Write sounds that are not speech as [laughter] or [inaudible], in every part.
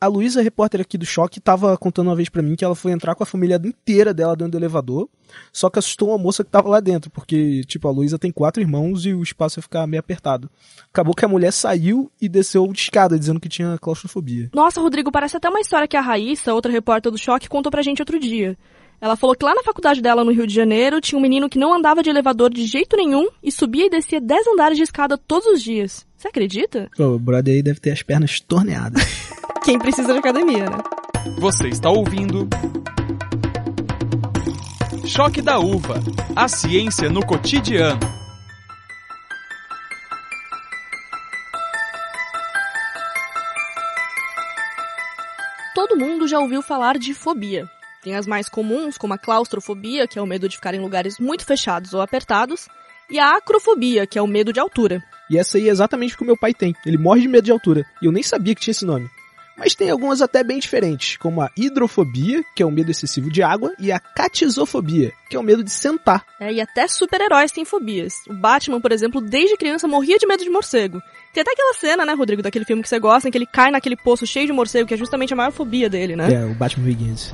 A Luísa, repórter aqui do Choque, tava contando uma vez para mim que ela foi entrar com a família inteira dela dentro do elevador, só que assustou uma moça que tava lá dentro, porque, tipo, a Luísa tem quatro irmãos e o espaço ia ficar meio apertado. Acabou que a mulher saiu e desceu de escada, dizendo que tinha claustrofobia. Nossa, Rodrigo, parece até uma história que a Raíssa, outra repórter do Choque, contou pra gente outro dia. Ela falou que lá na faculdade dela no Rio de Janeiro tinha um menino que não andava de elevador de jeito nenhum e subia e descia 10 andares de escada todos os dias. Você acredita? o brother aí deve ter as pernas torneadas. [laughs] Quem precisa de academia, né? Você está ouvindo. Choque da Uva A ciência no cotidiano. Todo mundo já ouviu falar de fobia. Tem as mais comuns, como a claustrofobia, que é o medo de ficar em lugares muito fechados ou apertados, e a acrofobia, que é o medo de altura. E essa aí é exatamente o que o meu pai tem. Ele morre de medo de altura. E eu nem sabia que tinha esse nome. Mas tem algumas até bem diferentes, como a hidrofobia, que é o medo excessivo de água, e a catisofobia, que é o medo de sentar. É, e até super-heróis têm fobias. O Batman, por exemplo, desde criança morria de medo de morcego. Tem até aquela cena, né, Rodrigo, daquele filme que você gosta, em que ele cai naquele poço cheio de morcego, que é justamente a maior fobia dele, né? É, o Batman Begins.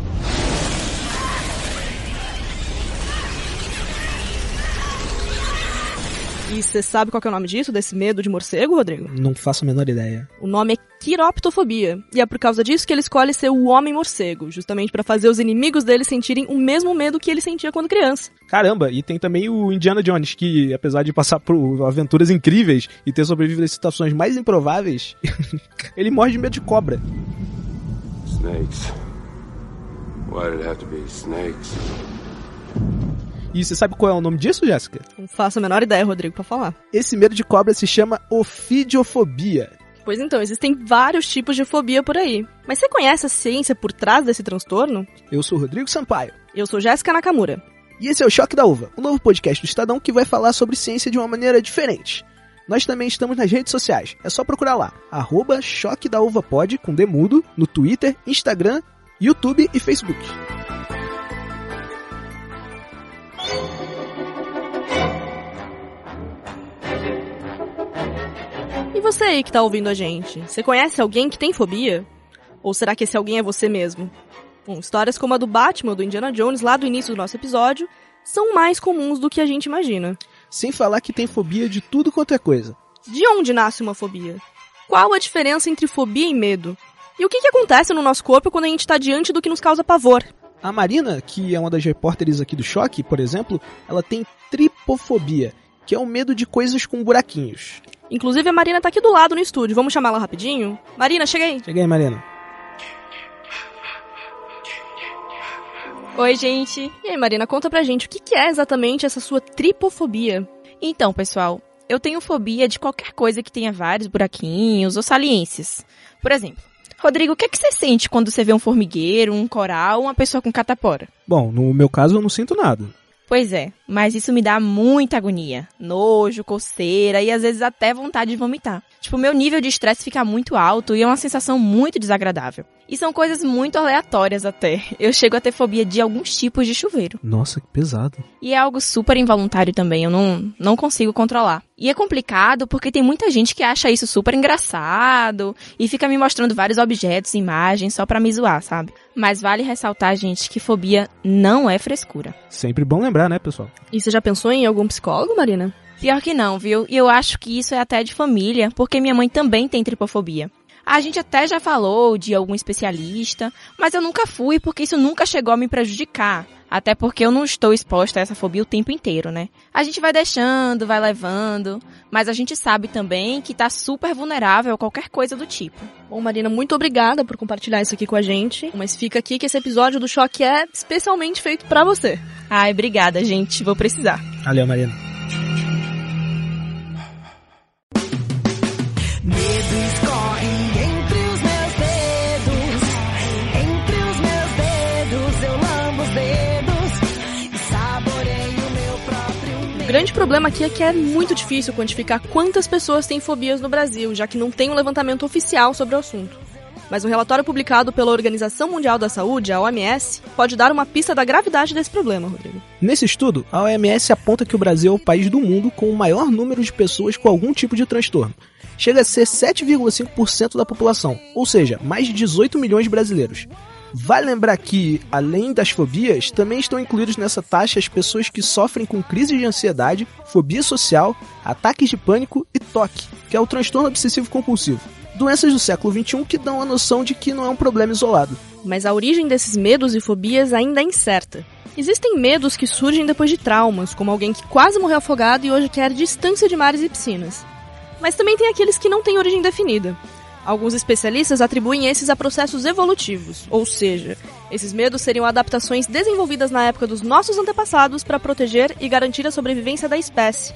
E você sabe qual é o nome disso, desse medo de morcego, Rodrigo? Não faço a menor ideia. O nome é quiroptofobia. E é por causa disso que ele escolhe ser o homem morcego, justamente para fazer os inimigos dele sentirem o mesmo medo que ele sentia quando criança. Caramba, e tem também o Indiana Jones, que apesar de passar por aventuras incríveis e ter sobrevivido a situações mais improváveis, [laughs] ele morre de medo de cobra. Snakes. Why did it have to be snakes? E você sabe qual é o nome disso, Jéssica? Não faço a menor ideia, Rodrigo, pra falar. Esse medo de cobra se chama ofidiofobia. Pois então, existem vários tipos de fobia por aí. Mas você conhece a ciência por trás desse transtorno? Eu sou Rodrigo Sampaio. Eu sou Jéssica Nakamura. E esse é o Choque da Uva, o um novo podcast do Estadão que vai falar sobre ciência de uma maneira diferente. Nós também estamos nas redes sociais. É só procurar lá, arroba Choque da Uva Pod, com Demudo, no Twitter, Instagram, YouTube e Facebook. E você aí que tá ouvindo a gente, você conhece alguém que tem fobia? Ou será que esse alguém é você mesmo? Bom, histórias como a do Batman, do Indiana Jones, lá do início do nosso episódio, são mais comuns do que a gente imagina. Sem falar que tem fobia de tudo quanto é coisa. De onde nasce uma fobia? Qual a diferença entre fobia e medo? E o que, que acontece no nosso corpo quando a gente está diante do que nos causa pavor? A Marina, que é uma das repórteres aqui do Choque, por exemplo, ela tem tripofobia, que é o medo de coisas com buraquinhos. Inclusive a Marina tá aqui do lado no estúdio. Vamos chamar ela rapidinho? Marina, chega aí. Chega aí, Marina. Oi, gente. E aí, Marina, conta pra gente o que é exatamente essa sua tripofobia. Então, pessoal, eu tenho fobia de qualquer coisa que tenha vários buraquinhos ou saliências. Por exemplo, Rodrigo, o que, é que você sente quando você vê um formigueiro, um coral, uma pessoa com catapora? Bom, no meu caso eu não sinto nada. Pois é, mas isso me dá muita agonia. Nojo, coceira e às vezes até vontade de vomitar. Tipo, meu nível de estresse fica muito alto e é uma sensação muito desagradável. E são coisas muito aleatórias até. Eu chego a ter fobia de alguns tipos de chuveiro. Nossa, que pesado. E é algo super involuntário também, eu não, não consigo controlar. E é complicado porque tem muita gente que acha isso super engraçado e fica me mostrando vários objetos, imagens só pra me zoar, sabe? Mas vale ressaltar, gente, que fobia não é frescura. Sempre bom lembrar, né, pessoal? E você já pensou em algum psicólogo, Marina? Pior que não, viu? E eu acho que isso é até de família, porque minha mãe também tem tripofobia. A gente até já falou de algum especialista, mas eu nunca fui porque isso nunca chegou a me prejudicar. Até porque eu não estou exposta a essa fobia o tempo inteiro, né? A gente vai deixando, vai levando, mas a gente sabe também que tá super vulnerável a qualquer coisa do tipo. Bom, Marina, muito obrigada por compartilhar isso aqui com a gente. Mas fica aqui que esse episódio do Choque é especialmente feito para você. Ai, obrigada, gente. Vou precisar. Valeu, Marina. Grande problema aqui é que é muito difícil quantificar quantas pessoas têm fobias no Brasil, já que não tem um levantamento oficial sobre o assunto. Mas um relatório publicado pela Organização Mundial da Saúde, a OMS, pode dar uma pista da gravidade desse problema, Rodrigo. Nesse estudo, a OMS aponta que o Brasil é o país do mundo com o maior número de pessoas com algum tipo de transtorno, chega a ser 7,5% da população, ou seja, mais de 18 milhões de brasileiros. Vale lembrar que, além das fobias, também estão incluídos nessa taxa as pessoas que sofrem com crise de ansiedade, fobia social, ataques de pânico e toque, que é o transtorno obsessivo compulsivo. Doenças do século XXI que dão a noção de que não é um problema isolado. Mas a origem desses medos e fobias ainda é incerta. Existem medos que surgem depois de traumas, como alguém que quase morreu afogado e hoje quer distância de mares e piscinas. Mas também tem aqueles que não têm origem definida. Alguns especialistas atribuem esses a processos evolutivos, ou seja, esses medos seriam adaptações desenvolvidas na época dos nossos antepassados para proteger e garantir a sobrevivência da espécie.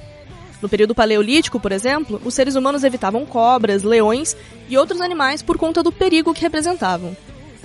No período paleolítico, por exemplo, os seres humanos evitavam cobras, leões e outros animais por conta do perigo que representavam.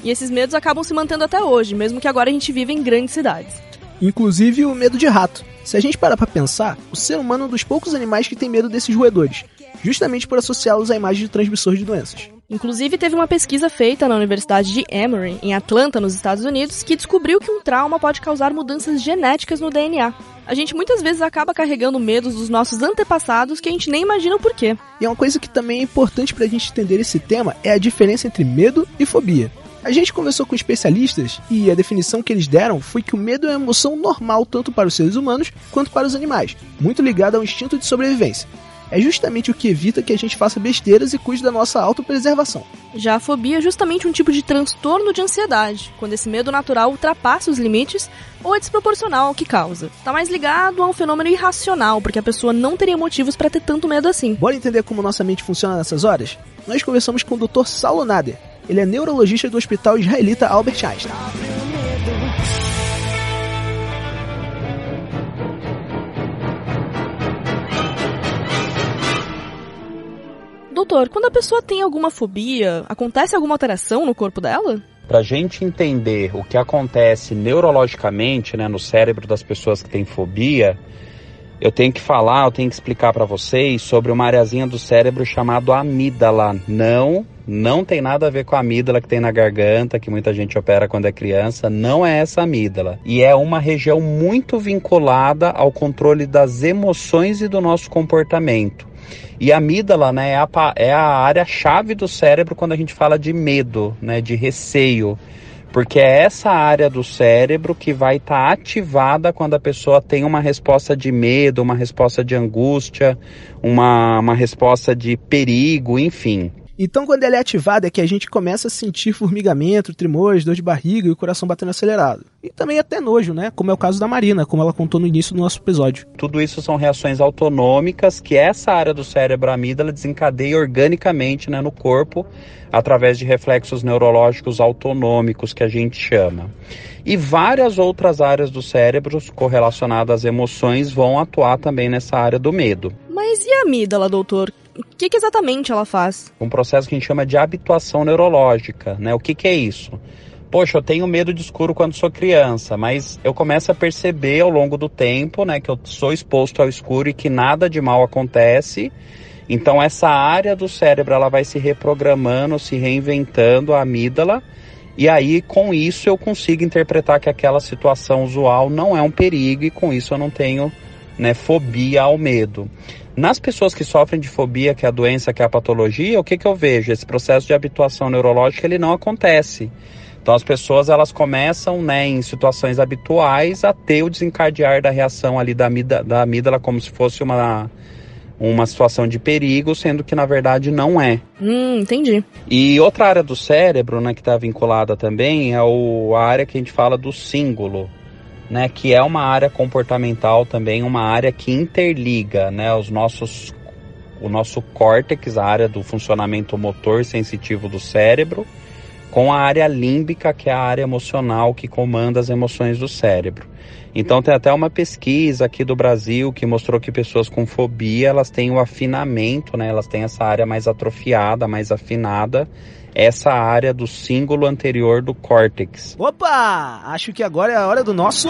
E esses medos acabam se mantendo até hoje, mesmo que agora a gente vive em grandes cidades. Inclusive o medo de rato. Se a gente parar para pensar, o ser humano é um dos poucos animais que tem medo desses roedores, justamente por associá-los à imagem de transmissor de doenças. Inclusive, teve uma pesquisa feita na Universidade de Emory, em Atlanta, nos Estados Unidos, que descobriu que um trauma pode causar mudanças genéticas no DNA. A gente muitas vezes acaba carregando medos dos nossos antepassados que a gente nem imagina o porquê. E uma coisa que também é importante para a gente entender esse tema é a diferença entre medo e fobia. A gente conversou com especialistas e a definição que eles deram foi que o medo é uma emoção normal tanto para os seres humanos quanto para os animais, muito ligada ao instinto de sobrevivência. É justamente o que evita que a gente faça besteiras e cuide da nossa autopreservação. Já a fobia é justamente um tipo de transtorno de ansiedade, quando esse medo natural ultrapassa os limites ou é desproporcional ao que causa. Está mais ligado a um fenômeno irracional, porque a pessoa não teria motivos para ter tanto medo assim. Bora entender como nossa mente funciona nessas horas? Nós conversamos com o Dr. Saulo Nader, ele é neurologista do Hospital Israelita Albert Einstein. Doutor, quando a pessoa tem alguma fobia, acontece alguma alteração no corpo dela? Para a gente entender o que acontece neurologicamente né, no cérebro das pessoas que têm fobia, eu tenho que falar, eu tenho que explicar para vocês sobre uma areazinha do cérebro chamado amígdala. Não, não tem nada a ver com a amígdala que tem na garganta, que muita gente opera quando é criança. Não é essa amígdala. E é uma região muito vinculada ao controle das emoções e do nosso comportamento. E a amígdala né, é a, é a área-chave do cérebro quando a gente fala de medo, né, de receio porque é essa área do cérebro que vai estar tá ativada quando a pessoa tem uma resposta de medo, uma resposta de angústia, uma, uma resposta de perigo, enfim. Então, quando ela é ativada, é que a gente começa a sentir formigamento, tremores, dor de barriga e o coração batendo acelerado. E também até nojo, né? Como é o caso da Marina, como ela contou no início do nosso episódio. Tudo isso são reações autonômicas que essa área do cérebro, a amígdala, desencadeia organicamente né, no corpo através de reflexos neurológicos autonômicos que a gente chama. E várias outras áreas do cérebro correlacionadas às emoções vão atuar também nessa área do medo. Mas e a amígdala, doutor? Que, que, exatamente ela faz? Um processo que a gente chama de habituação neurológica, né? O que, que é isso? Poxa, eu tenho medo de escuro quando sou criança, mas eu começo a perceber ao longo do tempo, né, que eu sou exposto ao escuro e que nada de mal acontece. Então essa área do cérebro ela vai se reprogramando, se reinventando, a amígdala, e aí com isso eu consigo interpretar que aquela situação usual não é um perigo e com isso eu não tenho né, fobia ao medo. Nas pessoas que sofrem de fobia, que é a doença, que é a patologia, o que, que eu vejo? Esse processo de habituação neurológica ele não acontece. Então as pessoas elas começam, né, em situações habituais a ter o desencadear da reação ali da amígdala, da amígdala como se fosse uma uma situação de perigo, sendo que na verdade não é. Hum, entendi. E outra área do cérebro, né, que está vinculada também é o, a área que a gente fala do símbolo, né, que é uma área comportamental também, uma área que interliga, né, os nossos o nosso córtex, a área do funcionamento motor sensitivo do cérebro, com a área límbica, que é a área emocional que comanda as emoções do cérebro. Então tem até uma pesquisa aqui do Brasil que mostrou que pessoas com fobia, elas têm o afinamento, né? Elas têm essa área mais atrofiada, mais afinada essa área do símbolo anterior do córtex. Opa! Acho que agora é a hora do nosso.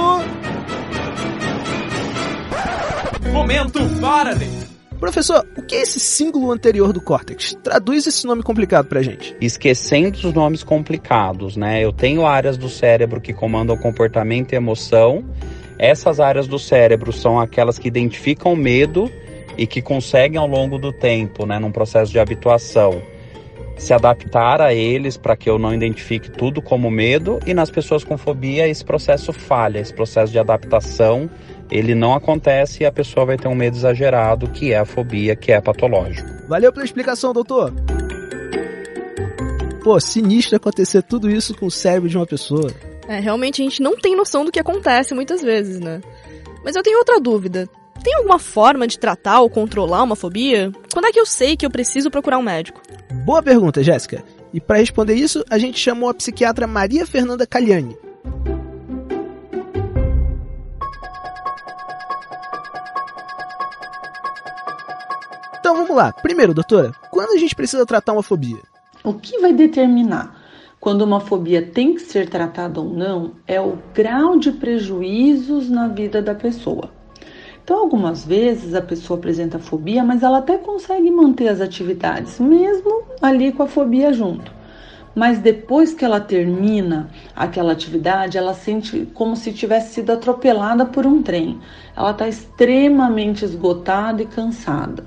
Momento Faraday! Professor, o que é esse símbolo anterior do córtex? Traduz esse nome complicado pra gente. Esquecendo os nomes complicados, né? Eu tenho áreas do cérebro que comandam comportamento e emoção. Essas áreas do cérebro são aquelas que identificam medo e que conseguem ao longo do tempo, né, num processo de habituação, se adaptar a eles para que eu não identifique tudo como medo e nas pessoas com fobia esse processo falha, esse processo de adaptação ele não acontece e a pessoa vai ter um medo exagerado que é a fobia, que é patológico. Valeu pela explicação, doutor. Pô, sinistro acontecer tudo isso com o cérebro de uma pessoa. É, realmente a gente não tem noção do que acontece muitas vezes, né? Mas eu tenho outra dúvida. Tem alguma forma de tratar ou controlar uma fobia? Quando é que eu sei que eu preciso procurar um médico? Boa pergunta, Jéssica. E para responder isso, a gente chamou a psiquiatra Maria Fernanda Caliani. Então vamos lá. Primeiro, doutora, quando a gente precisa tratar uma fobia? O que vai determinar quando uma fobia tem que ser tratada ou não é o grau de prejuízos na vida da pessoa. Então, algumas vezes a pessoa apresenta fobia, mas ela até consegue manter as atividades, mesmo ali com a fobia junto. Mas depois que ela termina aquela atividade, ela sente como se tivesse sido atropelada por um trem. Ela está extremamente esgotada e cansada.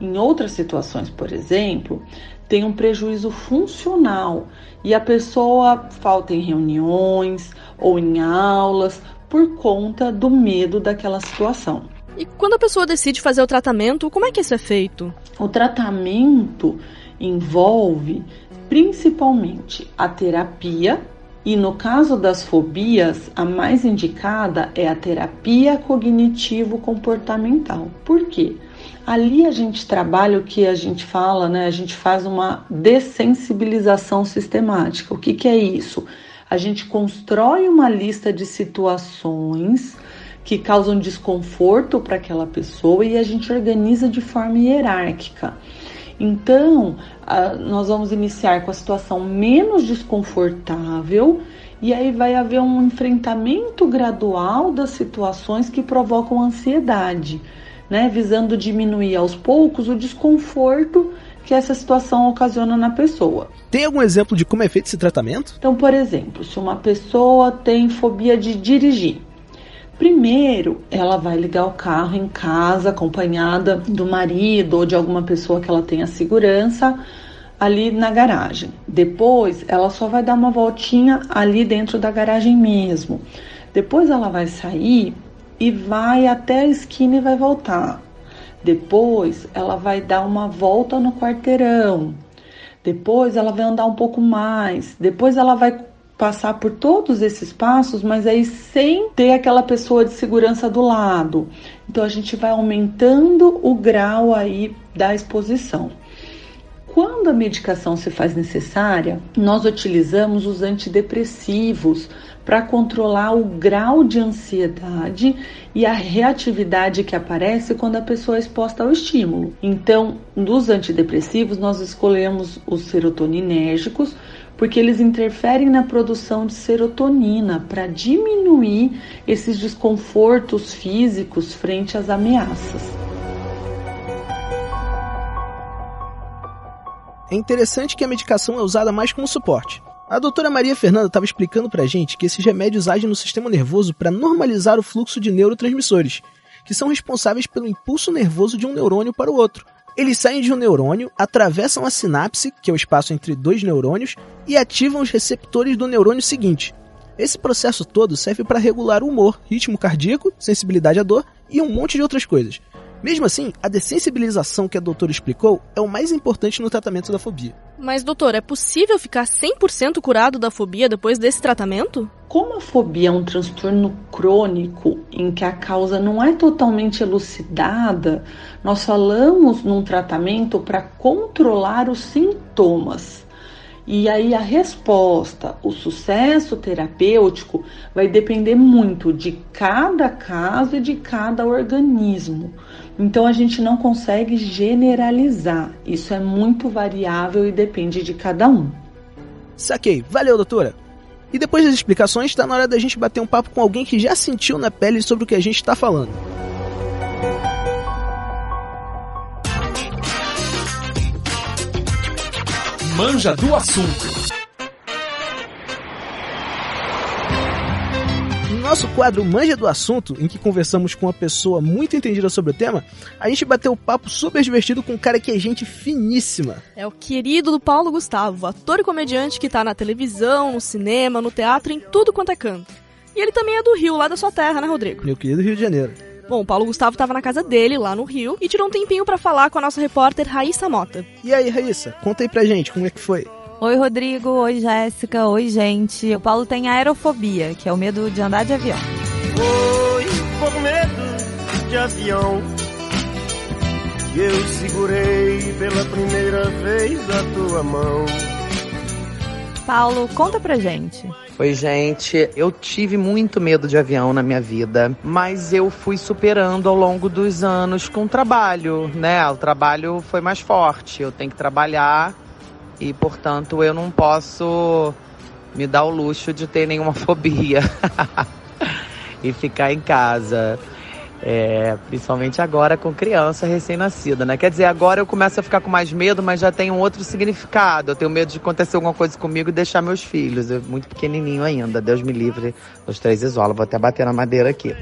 Em outras situações, por exemplo, tem um prejuízo funcional e a pessoa falta em reuniões ou em aulas por conta do medo daquela situação. E quando a pessoa decide fazer o tratamento, como é que isso é feito? O tratamento envolve principalmente a terapia e no caso das fobias, a mais indicada é a terapia cognitivo-comportamental. Por quê? Ali a gente trabalha o que a gente fala, né? A gente faz uma dessensibilização sistemática. O que, que é isso? A gente constrói uma lista de situações que causam desconforto para aquela pessoa e a gente organiza de forma hierárquica. Então, nós vamos iniciar com a situação menos desconfortável e aí vai haver um enfrentamento gradual das situações que provocam ansiedade né, visando diminuir aos poucos o desconforto que essa situação ocasiona na pessoa. Tem algum exemplo de como é feito esse tratamento? Então, por exemplo, se uma pessoa tem fobia de dirigir, primeiro ela vai ligar o carro em casa, acompanhada do marido ou de alguma pessoa que ela tenha segurança ali na garagem. Depois, ela só vai dar uma voltinha ali dentro da garagem mesmo. Depois ela vai sair e vai até a esquina e vai voltar. Depois ela vai dar uma volta no quarteirão. Depois ela vai andar um pouco mais. Depois ela vai passar por todos esses passos, mas aí sem ter aquela pessoa de segurança do lado. Então a gente vai aumentando o grau aí da exposição. Quando a medicação se faz necessária, nós utilizamos os antidepressivos para controlar o grau de ansiedade e a reatividade que aparece quando a pessoa é exposta ao estímulo. Então, dos antidepressivos, nós escolhemos os serotoninérgicos porque eles interferem na produção de serotonina para diminuir esses desconfortos físicos frente às ameaças. É interessante que a medicação é usada mais como suporte. A doutora Maria Fernanda estava explicando pra gente que esses remédios agem no sistema nervoso para normalizar o fluxo de neurotransmissores, que são responsáveis pelo impulso nervoso de um neurônio para o outro. Eles saem de um neurônio, atravessam a sinapse, que é o espaço entre dois neurônios, e ativam os receptores do neurônio seguinte. Esse processo todo serve para regular o humor, ritmo cardíaco, sensibilidade à dor e um monte de outras coisas. Mesmo assim, a dessensibilização que a doutora explicou é o mais importante no tratamento da fobia. Mas, doutor, é possível ficar 100% curado da fobia depois desse tratamento? Como a fobia é um transtorno crônico em que a causa não é totalmente elucidada, nós falamos num tratamento para controlar os sintomas. E aí a resposta, o sucesso terapêutico vai depender muito de cada caso e de cada organismo. Então a gente não consegue generalizar. Isso é muito variável e depende de cada um. Saquei. Valeu, doutora. E depois das explicações, está na hora da gente bater um papo com alguém que já sentiu na pele sobre o que a gente está falando. Manja do assunto. Nosso quadro Manja do Assunto, em que conversamos com uma pessoa muito entendida sobre o tema, a gente bateu um papo super divertido com um cara que é gente finíssima. É o querido do Paulo Gustavo, ator e comediante que tá na televisão, no cinema, no teatro, em tudo quanto é canto. E ele também é do Rio, lá da sua terra, né, Rodrigo? Meu querido Rio de Janeiro. Bom, o Paulo Gustavo estava na casa dele, lá no Rio, e tirou um tempinho para falar com a nossa repórter Raíssa Mota. E aí, Raíssa, conta aí pra gente como é que foi. Oi, Rodrigo. Oi, Jéssica. Oi, gente. O Paulo tem aerofobia, que é o medo de andar de avião. Oi, com medo de avião. E eu segurei pela primeira vez a tua mão. Paulo, conta pra gente. Oi, gente. Eu tive muito medo de avião na minha vida, mas eu fui superando ao longo dos anos com o trabalho, né? O trabalho foi mais forte. Eu tenho que trabalhar e, portanto, eu não posso me dar o luxo de ter nenhuma [laughs] fobia e ficar em casa. É, principalmente agora com criança recém-nascida, né? Quer dizer, agora eu começo a ficar com mais medo, mas já tem um outro significado. Eu tenho medo de acontecer alguma coisa comigo e deixar meus filhos. Eu, muito pequenininho ainda. Deus me livre. Dois, três, isola. Vou até bater na madeira aqui.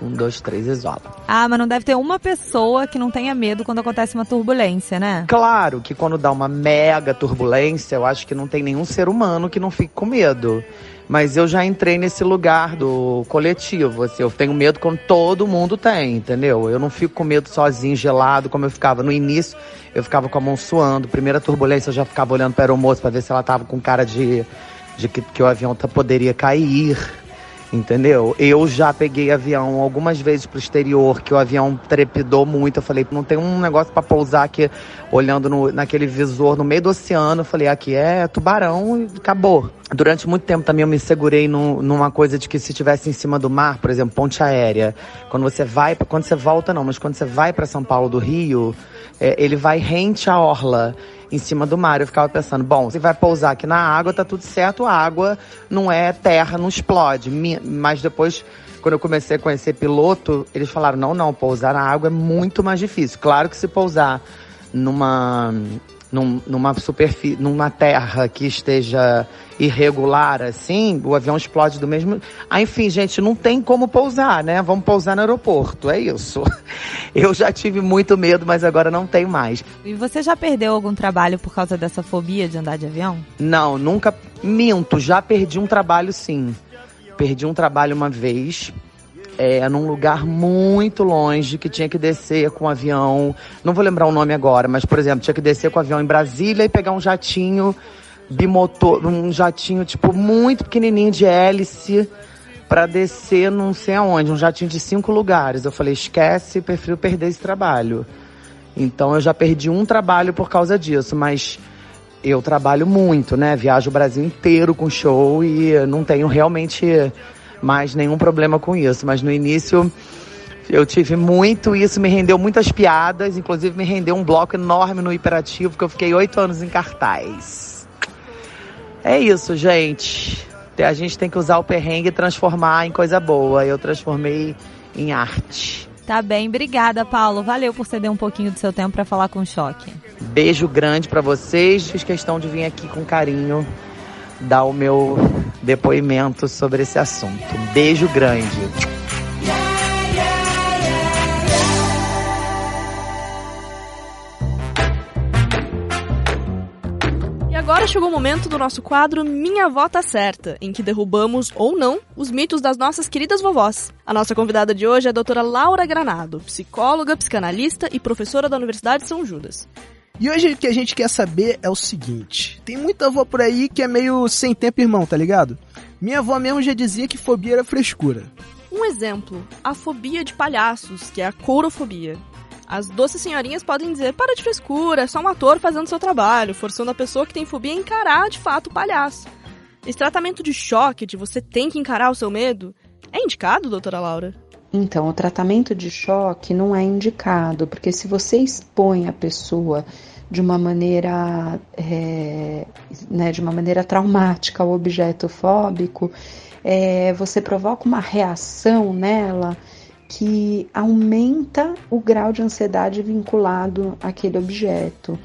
Um, dois, três, isola. Ah, mas não deve ter uma pessoa que não tenha medo quando acontece uma turbulência, né? Claro que quando dá uma mega turbulência, eu acho que não tem nenhum ser humano que não fique com medo. Mas eu já entrei nesse lugar do coletivo. Assim, eu tenho medo quando todo mundo tem, entendeu? Eu não fico com medo sozinho, gelado, como eu ficava no início. Eu ficava com a mão suando. Primeira turbulência, eu já ficava olhando para a aeromoça para ver se ela tava com cara de, de que, que o avião tá, poderia cair entendeu? Eu já peguei avião algumas vezes pro exterior, que o avião trepidou muito. Eu falei, não tem um negócio para pousar aqui, olhando no, naquele visor no meio do oceano. Eu falei, aqui é tubarão e acabou. Durante muito tempo também eu me segurei no, numa coisa de que se estivesse em cima do mar, por exemplo, ponte aérea, quando você vai, quando você volta não, mas quando você vai para São Paulo do Rio, é, ele vai rente à orla em cima do mar. Eu ficava pensando, bom, se vai pousar aqui na água, tá tudo certo, a água não é terra, não explode. Mas depois, quando eu comecei a conhecer piloto, eles falaram, não, não, pousar na água é muito mais difícil. Claro que se pousar numa num, numa superfície, numa terra que esteja irregular assim, o avião explode do mesmo. Ah, enfim, gente, não tem como pousar, né? Vamos pousar no aeroporto, é isso. [laughs] Eu já tive muito medo, mas agora não tenho mais. E você já perdeu algum trabalho por causa dessa fobia de andar de avião? Não, nunca minto, já perdi um trabalho sim. Perdi um trabalho uma vez é, num lugar muito longe, que tinha que descer com um avião. Não vou lembrar o nome agora, mas, por exemplo, tinha que descer com o avião em Brasília e pegar um jatinho bimotor, um jatinho, tipo, muito pequenininho de hélice para descer não sei aonde, um jatinho de cinco lugares. Eu falei, esquece, prefiro perder esse trabalho. Então eu já perdi um trabalho por causa disso, mas eu trabalho muito, né? Viajo o Brasil inteiro com show e não tenho realmente mais nenhum problema com isso. Mas no início eu tive muito, isso me rendeu muitas piadas, inclusive me rendeu um bloco enorme no Hiperativo, que eu fiquei oito anos em cartaz. É isso, gente. A gente tem que usar o perrengue e transformar em coisa boa. Eu transformei em arte. Tá bem, obrigada, Paulo. Valeu por ceder um pouquinho do seu tempo para falar com o Choque. Beijo grande para vocês. Fiz questão de vir aqui com carinho dar o meu depoimento sobre esse assunto. Um beijo grande. Agora chegou o momento do nosso quadro Minha Avó Tá Certa, em que derrubamos, ou não, os mitos das nossas queridas vovós. A nossa convidada de hoje é a doutora Laura Granado, psicóloga, psicanalista e professora da Universidade de São Judas. E hoje o que a gente quer saber é o seguinte: tem muita avó por aí que é meio sem tempo irmão, tá ligado? Minha avó mesmo já dizia que fobia era frescura. Um exemplo, a fobia de palhaços, que é a courofobia. As doces senhorinhas podem dizer: para de frescura, é só um ator fazendo seu trabalho, forçando a pessoa que tem fobia a encarar de fato o palhaço. Esse tratamento de choque, de você tem que encarar o seu medo, é indicado, doutora Laura? Então, o tratamento de choque não é indicado, porque se você expõe a pessoa de uma maneira, é, né, de uma maneira traumática ao objeto fóbico, é, você provoca uma reação nela que aumenta o grau de ansiedade vinculado àquele objeto.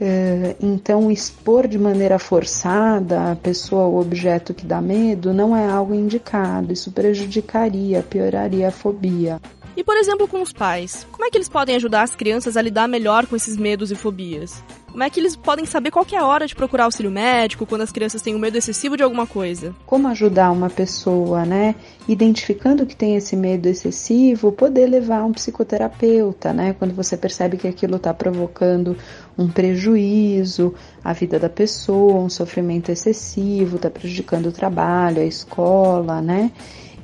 É, então, expor de maneira forçada a pessoa ou objeto que dá medo não é algo indicado. Isso prejudicaria, pioraria a fobia. E, por exemplo, com os pais, como é que eles podem ajudar as crianças a lidar melhor com esses medos e fobias? Como é que eles podem saber qual é a hora de procurar auxílio médico quando as crianças têm um medo excessivo de alguma coisa? Como ajudar uma pessoa, né? Identificando que tem esse medo excessivo, poder levar um psicoterapeuta, né? Quando você percebe que aquilo está provocando um prejuízo à vida da pessoa, um sofrimento excessivo, está prejudicando o trabalho, a escola, né?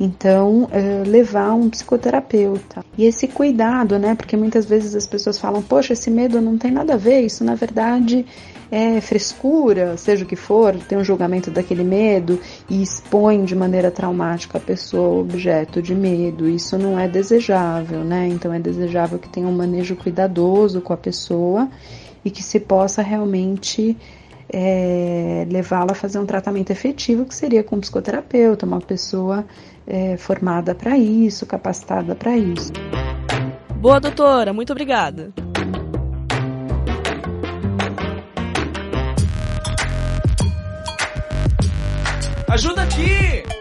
Então, é, levar um psicoterapeuta. E esse cuidado, né? Porque muitas vezes as pessoas falam, poxa, esse medo não tem nada a ver, isso na verdade é frescura, seja o que for, tem um julgamento daquele medo e expõe de maneira traumática a pessoa objeto de medo. Isso não é desejável, né? Então é desejável que tenha um manejo cuidadoso com a pessoa e que se possa realmente é, levá-la a fazer um tratamento efetivo, que seria com um psicoterapeuta, uma pessoa é, formada para isso, capacitada para isso. Boa, doutora, muito obrigada. Ajuda aqui!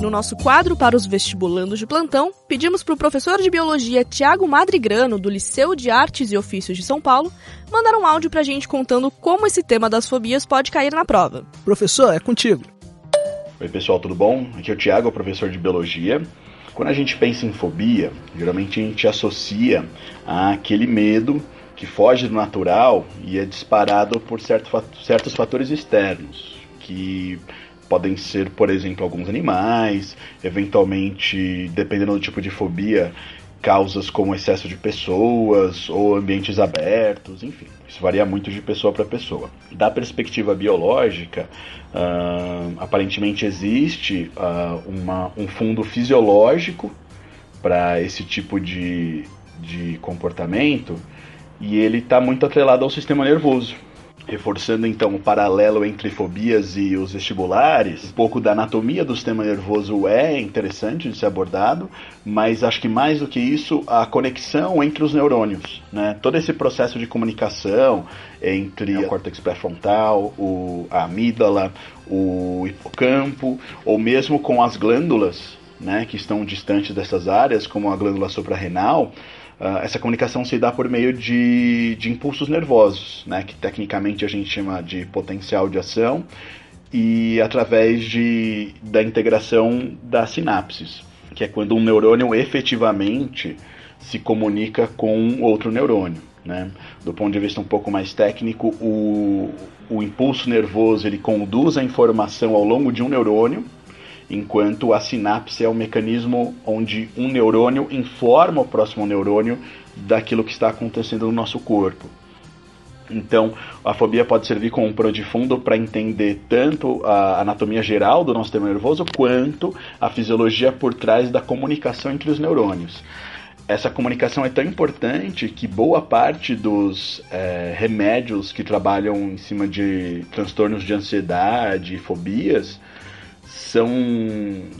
E no nosso quadro para os vestibulandos de plantão, pedimos para o professor de biologia Tiago Madrigrano, do Liceu de Artes e Ofícios de São Paulo, mandar um áudio para a gente contando como esse tema das fobias pode cair na prova. Professor, é contigo. Oi, pessoal, tudo bom? Aqui é o Tiago, professor de biologia. Quando a gente pensa em fobia, geralmente a gente associa àquele medo que foge do natural e é disparado por certo, certos fatores externos, que podem ser, por exemplo, alguns animais, eventualmente, dependendo do tipo de fobia, causas como excesso de pessoas ou ambientes abertos, enfim. Isso varia muito de pessoa para pessoa. Da perspectiva biológica, uh, aparentemente existe uh, uma, um fundo fisiológico para esse tipo de, de comportamento e ele está muito atrelado ao sistema nervoso reforçando então o paralelo entre fobias e os vestibulares, um pouco da anatomia do sistema nervoso é interessante de ser abordado, mas acho que mais do que isso, a conexão entre os neurônios, né? Todo esse processo de comunicação entre o córtex pré-frontal, o, a amígdala, o hipocampo, ou mesmo com as glândulas, né, que estão distantes dessas áreas, como a glândula suprarrenal, Uh, essa comunicação se dá por meio de, de impulsos nervosos, né, que tecnicamente a gente chama de potencial de ação, e através de, da integração das sinapses, que é quando um neurônio efetivamente se comunica com outro neurônio. Né? Do ponto de vista um pouco mais técnico, o, o impulso nervoso ele conduz a informação ao longo de um neurônio, enquanto a sinapse é o mecanismo onde um neurônio informa o próximo neurônio daquilo que está acontecendo no nosso corpo. Então, a fobia pode servir como um pano de fundo para entender tanto a anatomia geral do nosso sistema nervoso quanto a fisiologia por trás da comunicação entre os neurônios. Essa comunicação é tão importante que boa parte dos é, remédios que trabalham em cima de transtornos de ansiedade e fobias são,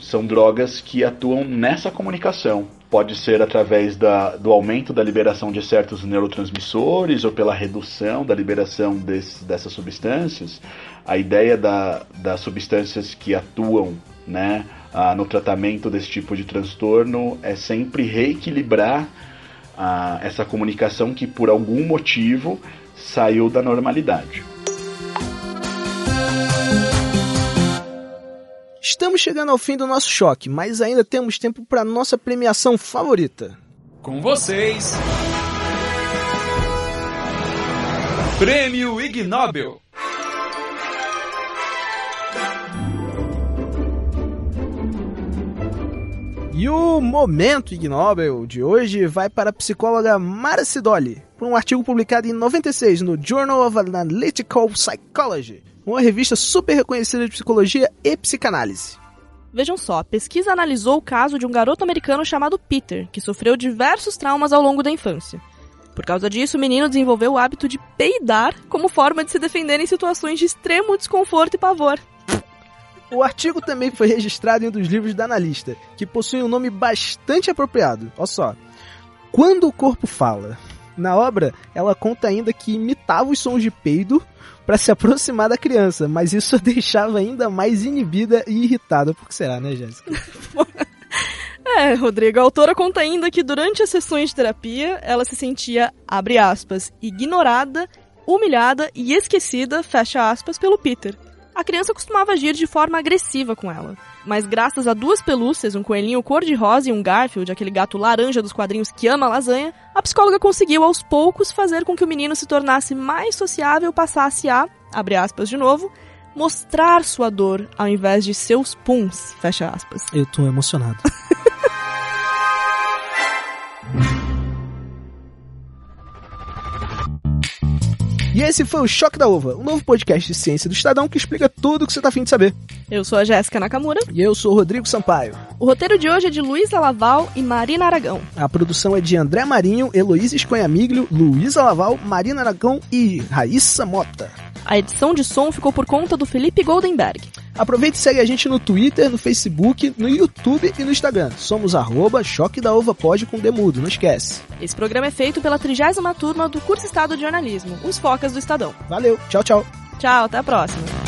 são drogas que atuam nessa comunicação. Pode ser através da, do aumento da liberação de certos neurotransmissores ou pela redução da liberação desse, dessas substâncias. A ideia da, das substâncias que atuam né, ah, no tratamento desse tipo de transtorno é sempre reequilibrar ah, essa comunicação que por algum motivo saiu da normalidade. Estamos chegando ao fim do nosso choque, mas ainda temos tempo para nossa premiação favorita. Com vocês, Prêmio Ig Nobel. E o momento Ig Nobel de hoje vai para a psicóloga Mara Sidoli, por um artigo publicado em 96 no Journal of Analytical Psychology, uma revista super reconhecida de psicologia e psicanálise. Vejam só, a pesquisa analisou o caso de um garoto americano chamado Peter, que sofreu diversos traumas ao longo da infância. Por causa disso, o menino desenvolveu o hábito de peidar como forma de se defender em situações de extremo desconforto e pavor. O artigo também foi registrado em um dos livros da analista, que possui um nome bastante apropriado. Olha só. Quando o corpo fala. Na obra, ela conta ainda que imitava os sons de peido para se aproximar da criança, mas isso a [laughs] deixava ainda mais inibida e irritada. Por que será, né, Jéssica? [laughs] É, Rodrigo, a autora conta ainda que durante as sessões de terapia, ela se sentia, abre aspas, ignorada, humilhada e esquecida, fecha aspas, pelo Peter. A criança costumava agir de forma agressiva com ela. Mas graças a duas pelúcias, um coelhinho cor-de-rosa e um Garfield, aquele gato laranja dos quadrinhos que ama lasanha, a psicóloga conseguiu aos poucos fazer com que o menino se tornasse mais sociável, passasse a, abre aspas de novo, mostrar sua dor ao invés de seus puns, fecha aspas. Eu tô emocionado. [laughs] E esse foi o Choque da Uva, um novo podcast de ciência do Estadão que explica tudo o que você tá afim de saber. Eu sou a Jéssica Nakamura. E eu sou o Rodrigo Sampaio. O roteiro de hoje é de Luísa Laval e Marina Aragão. A produção é de André Marinho, Heloísa Esconhamiglio, Luísa Laval, Marina Aragão e Raíssa Mota. A edição de som ficou por conta do Felipe Goldenberg. Aproveite e segue a gente no Twitter, no Facebook, no YouTube e no Instagram. Somos arroba Choque da Pode com Demudo, não esquece. Esse programa é feito pela 30 turma do curso Estado de Jornalismo, os Focas do Estadão. Valeu, tchau, tchau. Tchau, até a próxima.